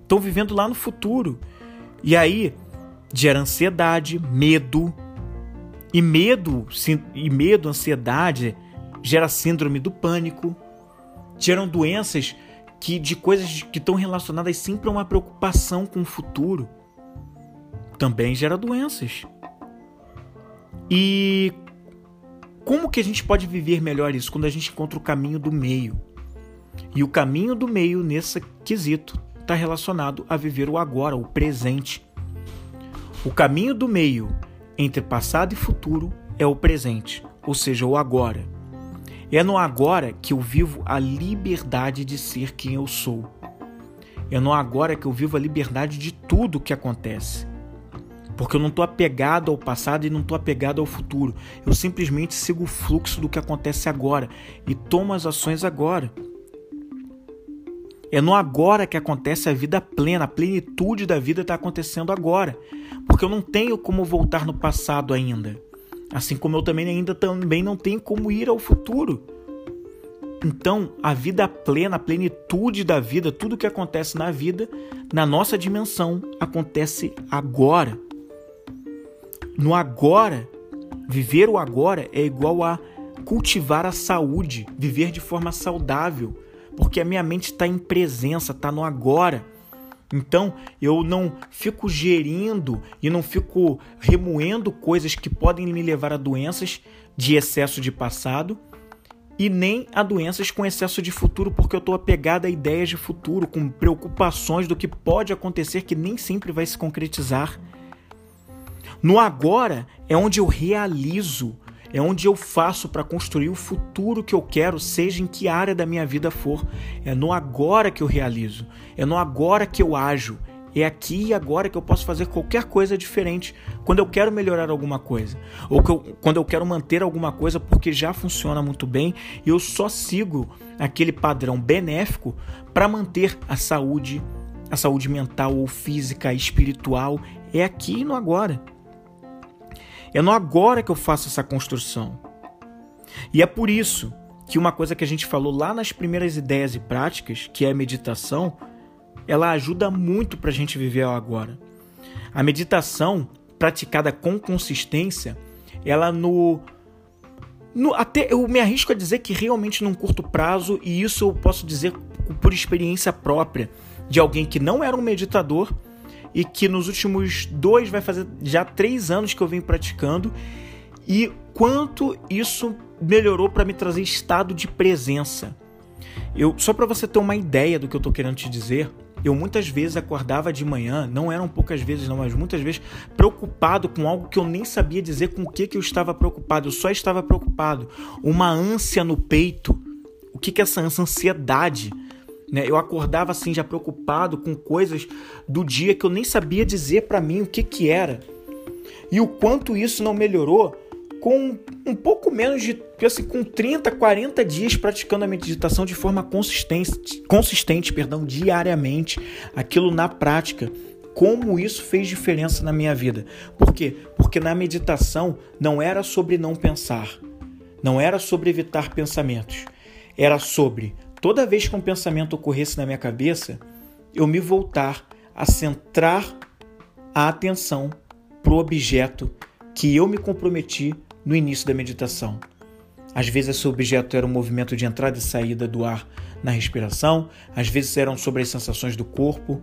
Estão vivendo lá no futuro e aí gera ansiedade, medo. E medo, e medo, ansiedade gera síndrome do pânico. Geram doenças que de coisas que estão relacionadas sempre a uma preocupação com o futuro. Também gera doenças. E como que a gente pode viver melhor isso quando a gente encontra o caminho do meio? E o caminho do meio nesse quesito está relacionado a viver o agora, o presente. O caminho do meio entre passado e futuro é o presente, ou seja, o agora. É no agora que eu vivo a liberdade de ser quem eu sou. É no agora que eu vivo a liberdade de tudo que acontece. Porque eu não estou apegado ao passado e não estou apegado ao futuro. Eu simplesmente sigo o fluxo do que acontece agora e tomo as ações agora. É no agora que acontece a vida plena, a plenitude da vida está acontecendo agora. Porque eu não tenho como voltar no passado ainda. Assim como eu também ainda também não tenho como ir ao futuro. Então, a vida plena, a plenitude da vida, tudo que acontece na vida, na nossa dimensão, acontece agora. No agora, viver o agora é igual a cultivar a saúde, viver de forma saudável porque a minha mente está em presença, está no agora. Então eu não fico gerindo e não fico remoendo coisas que podem me levar a doenças de excesso de passado e nem a doenças com excesso de futuro, porque eu estou apegado a ideias de futuro, com preocupações do que pode acontecer que nem sempre vai se concretizar. No agora é onde eu realizo é onde eu faço para construir o futuro que eu quero, seja em que área da minha vida for. É no agora que eu realizo, é no agora que eu ajo. É aqui e agora que eu posso fazer qualquer coisa diferente quando eu quero melhorar alguma coisa, ou eu, quando eu quero manter alguma coisa porque já funciona muito bem e eu só sigo aquele padrão benéfico para manter a saúde, a saúde mental ou física, espiritual, é aqui e no agora. É no agora que eu faço essa construção. E é por isso que uma coisa que a gente falou lá nas primeiras ideias e práticas, que é a meditação, ela ajuda muito para a gente viver o agora. A meditação praticada com consistência, ela no, no até eu me arrisco a dizer que realmente num curto prazo e isso eu posso dizer por experiência própria de alguém que não era um meditador e que nos últimos dois, vai fazer já três anos que eu venho praticando, e quanto isso melhorou para me trazer estado de presença. Eu, só para você ter uma ideia do que eu estou querendo te dizer, eu muitas vezes acordava de manhã, não eram poucas vezes não, mas muitas vezes preocupado com algo que eu nem sabia dizer com o que, que eu estava preocupado, eu só estava preocupado. Uma ânsia no peito. O que, que é essa? Ansiedade né? Eu acordava assim já preocupado com coisas do dia que eu nem sabia dizer para mim o que que era. E o quanto isso não melhorou com um pouco menos de, assim, com 30, 40 dias praticando a meditação de forma consistente, consistente, perdão, diariamente, aquilo na prática. Como isso fez diferença na minha vida? Por quê? Porque na meditação não era sobre não pensar, não era sobre evitar pensamentos, era sobre toda vez que um pensamento ocorresse na minha cabeça, eu me voltar a centrar a atenção para o objeto que eu me comprometi no início da meditação. Às vezes esse objeto era um movimento de entrada e saída do ar na respiração, às vezes eram sobre as sensações do corpo,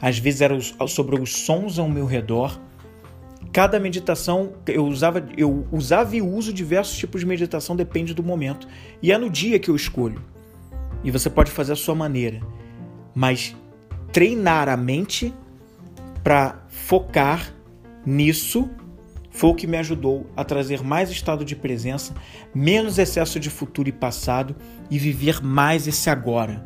às vezes eram sobre os sons ao meu redor. Cada meditação eu usava, eu usava e uso diversos tipos de meditação, depende do momento. E é no dia que eu escolho e você pode fazer a sua maneira, mas treinar a mente para focar nisso foi o que me ajudou a trazer mais estado de presença, menos excesso de futuro e passado e viver mais esse agora,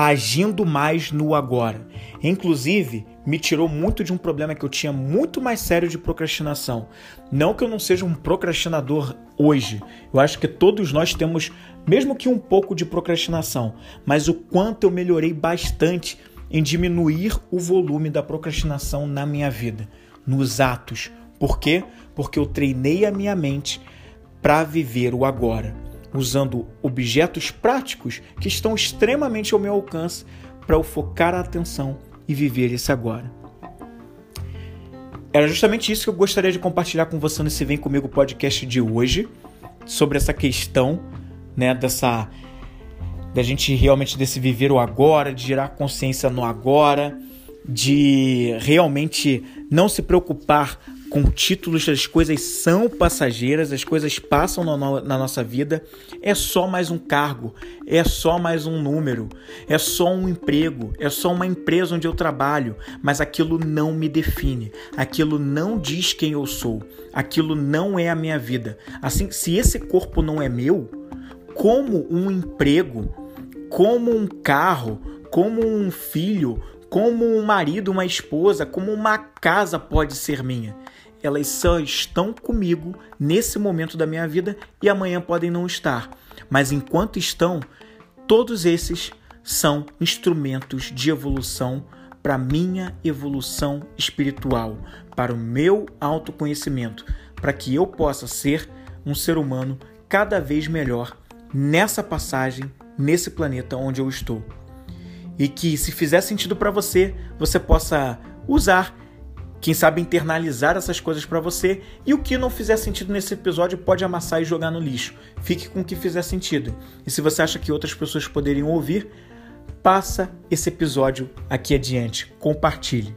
agindo mais no agora. Inclusive, me tirou muito de um problema que eu tinha muito mais sério de procrastinação. Não que eu não seja um procrastinador hoje. Eu acho que todos nós temos mesmo que um pouco de procrastinação, mas o quanto eu melhorei bastante em diminuir o volume da procrastinação na minha vida, nos atos. Por quê? Porque eu treinei a minha mente para viver o agora, usando objetos práticos que estão extremamente ao meu alcance para eu focar a atenção e viver esse agora. Era justamente isso que eu gostaria de compartilhar com você nesse Vem Comigo podcast de hoje, sobre essa questão né, dessa da gente realmente desse viver o agora, de gerar consciência no agora, de realmente não se preocupar com títulos, as coisas são passageiras, as coisas passam no, na nossa vida, é só mais um cargo, é só mais um número, é só um emprego, é só uma empresa onde eu trabalho, mas aquilo não me define, aquilo não diz quem eu sou, aquilo não é a minha vida. Assim, se esse corpo não é meu, como um emprego, como um carro, como um filho, como um marido, uma esposa, como uma casa pode ser minha. Elas só estão comigo nesse momento da minha vida e amanhã podem não estar. Mas enquanto estão, todos esses são instrumentos de evolução para minha evolução espiritual, para o meu autoconhecimento, para que eu possa ser um ser humano cada vez melhor nessa passagem, nesse planeta onde eu estou. E que, se fizer sentido para você, você possa usar, quem sabe internalizar essas coisas para você. E o que não fizer sentido nesse episódio pode amassar e jogar no lixo. Fique com o que fizer sentido. E se você acha que outras pessoas poderiam ouvir, passa esse episódio aqui adiante, compartilhe.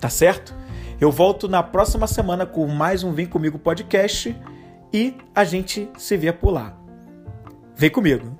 Tá certo? Eu volto na próxima semana com mais um Vem Comigo podcast e a gente se vê por lá. Vem comigo!